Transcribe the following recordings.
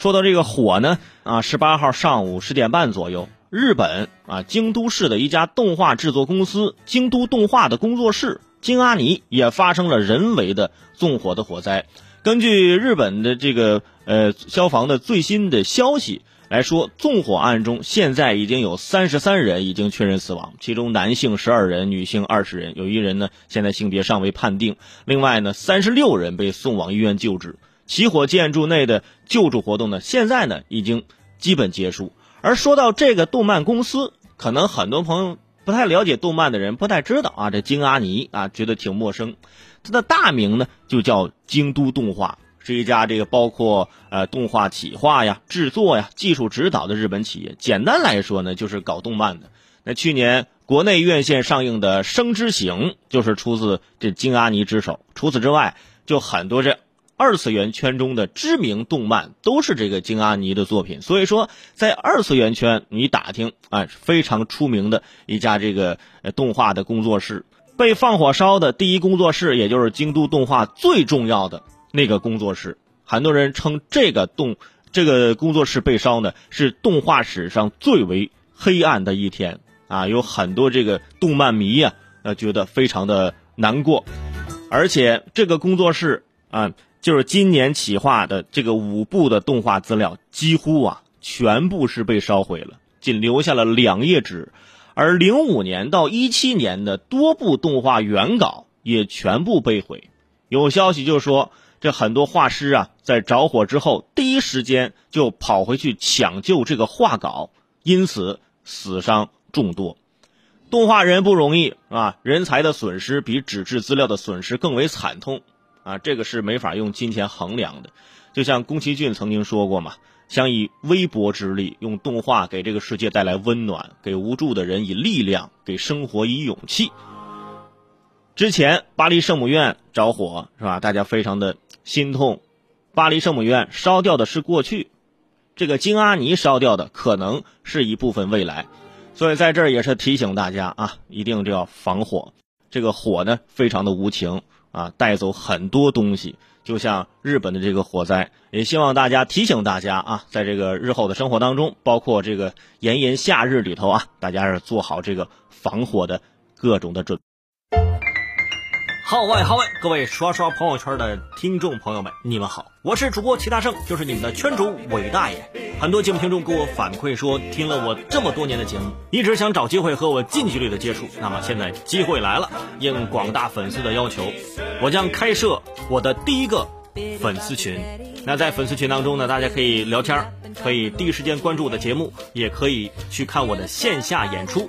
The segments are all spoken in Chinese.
说到这个火呢，啊，十八号上午十点半左右，日本啊京都市的一家动画制作公司京都动画的工作室京阿尼也发生了人为的纵火的火灾。根据日本的这个呃消防的最新的消息来说，纵火案中现在已经有三十三人已经确认死亡，其中男性十二人，女性二十人，有一人呢现在性别尚未判定。另外呢，三十六人被送往医院救治。起火建筑内的救助活动呢，现在呢已经基本结束。而说到这个动漫公司，可能很多朋友不太了解动漫的人不太知道啊，这京阿尼啊觉得挺陌生。它的大名呢就叫京都动画，是一家这个包括呃动画企划呀、制作呀、技术指导的日本企业。简单来说呢，就是搞动漫的。那去年国内院线上映的《生之行》就是出自这京阿尼之手。除此之外，就很多这。二次元圈中的知名动漫都是这个京阿尼的作品，所以说在二次元圈你打听啊，非常出名的一家这个动画的工作室，被放火烧的第一工作室，也就是京都动画最重要的那个工作室，很多人称这个动这个工作室被烧呢，是动画史上最为黑暗的一天。啊，有很多这个动漫迷呀，呃，觉得非常的难过，而且这个工作室啊。就是今年企划的这个五部的动画资料，几乎啊全部是被烧毁了，仅留下了两页纸。而零五年到一七年的多部动画原稿也全部被毁。有消息就说，这很多画师啊，在着火之后第一时间就跑回去抢救这个画稿，因此死伤众多。动画人不容易啊，人才的损失比纸质资料的损失更为惨痛。啊，这个是没法用金钱衡量的，就像宫崎骏曾经说过嘛，想以微薄之力用动画给这个世界带来温暖，给无助的人以力量，给生活以勇气。之前巴黎圣母院着火是吧？大家非常的心痛，巴黎圣母院烧掉的是过去，这个金阿尼烧掉的可能是一部分未来，所以在这儿也是提醒大家啊，一定就要防火，这个火呢非常的无情。啊，带走很多东西，就像日本的这个火灾，也希望大家提醒大家啊，在这个日后的生活当中，包括这个炎炎夏日里头啊，大家是做好这个防火的各种的准。号外号外！各位刷刷朋友圈的听众朋友们，你们好，我是主播齐大圣，就是你们的圈主伟大爷。很多节目听众给我反馈说，听了我这么多年的节目，一直想找机会和我近距离的接触。那么现在机会来了，应广大粉丝的要求，我将开设我的第一个粉丝群。那在粉丝群当中呢，大家可以聊天，可以第一时间关注我的节目，也可以去看我的线下演出。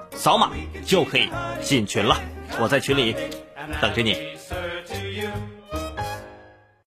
扫码就可以进群了，我在群里等着你。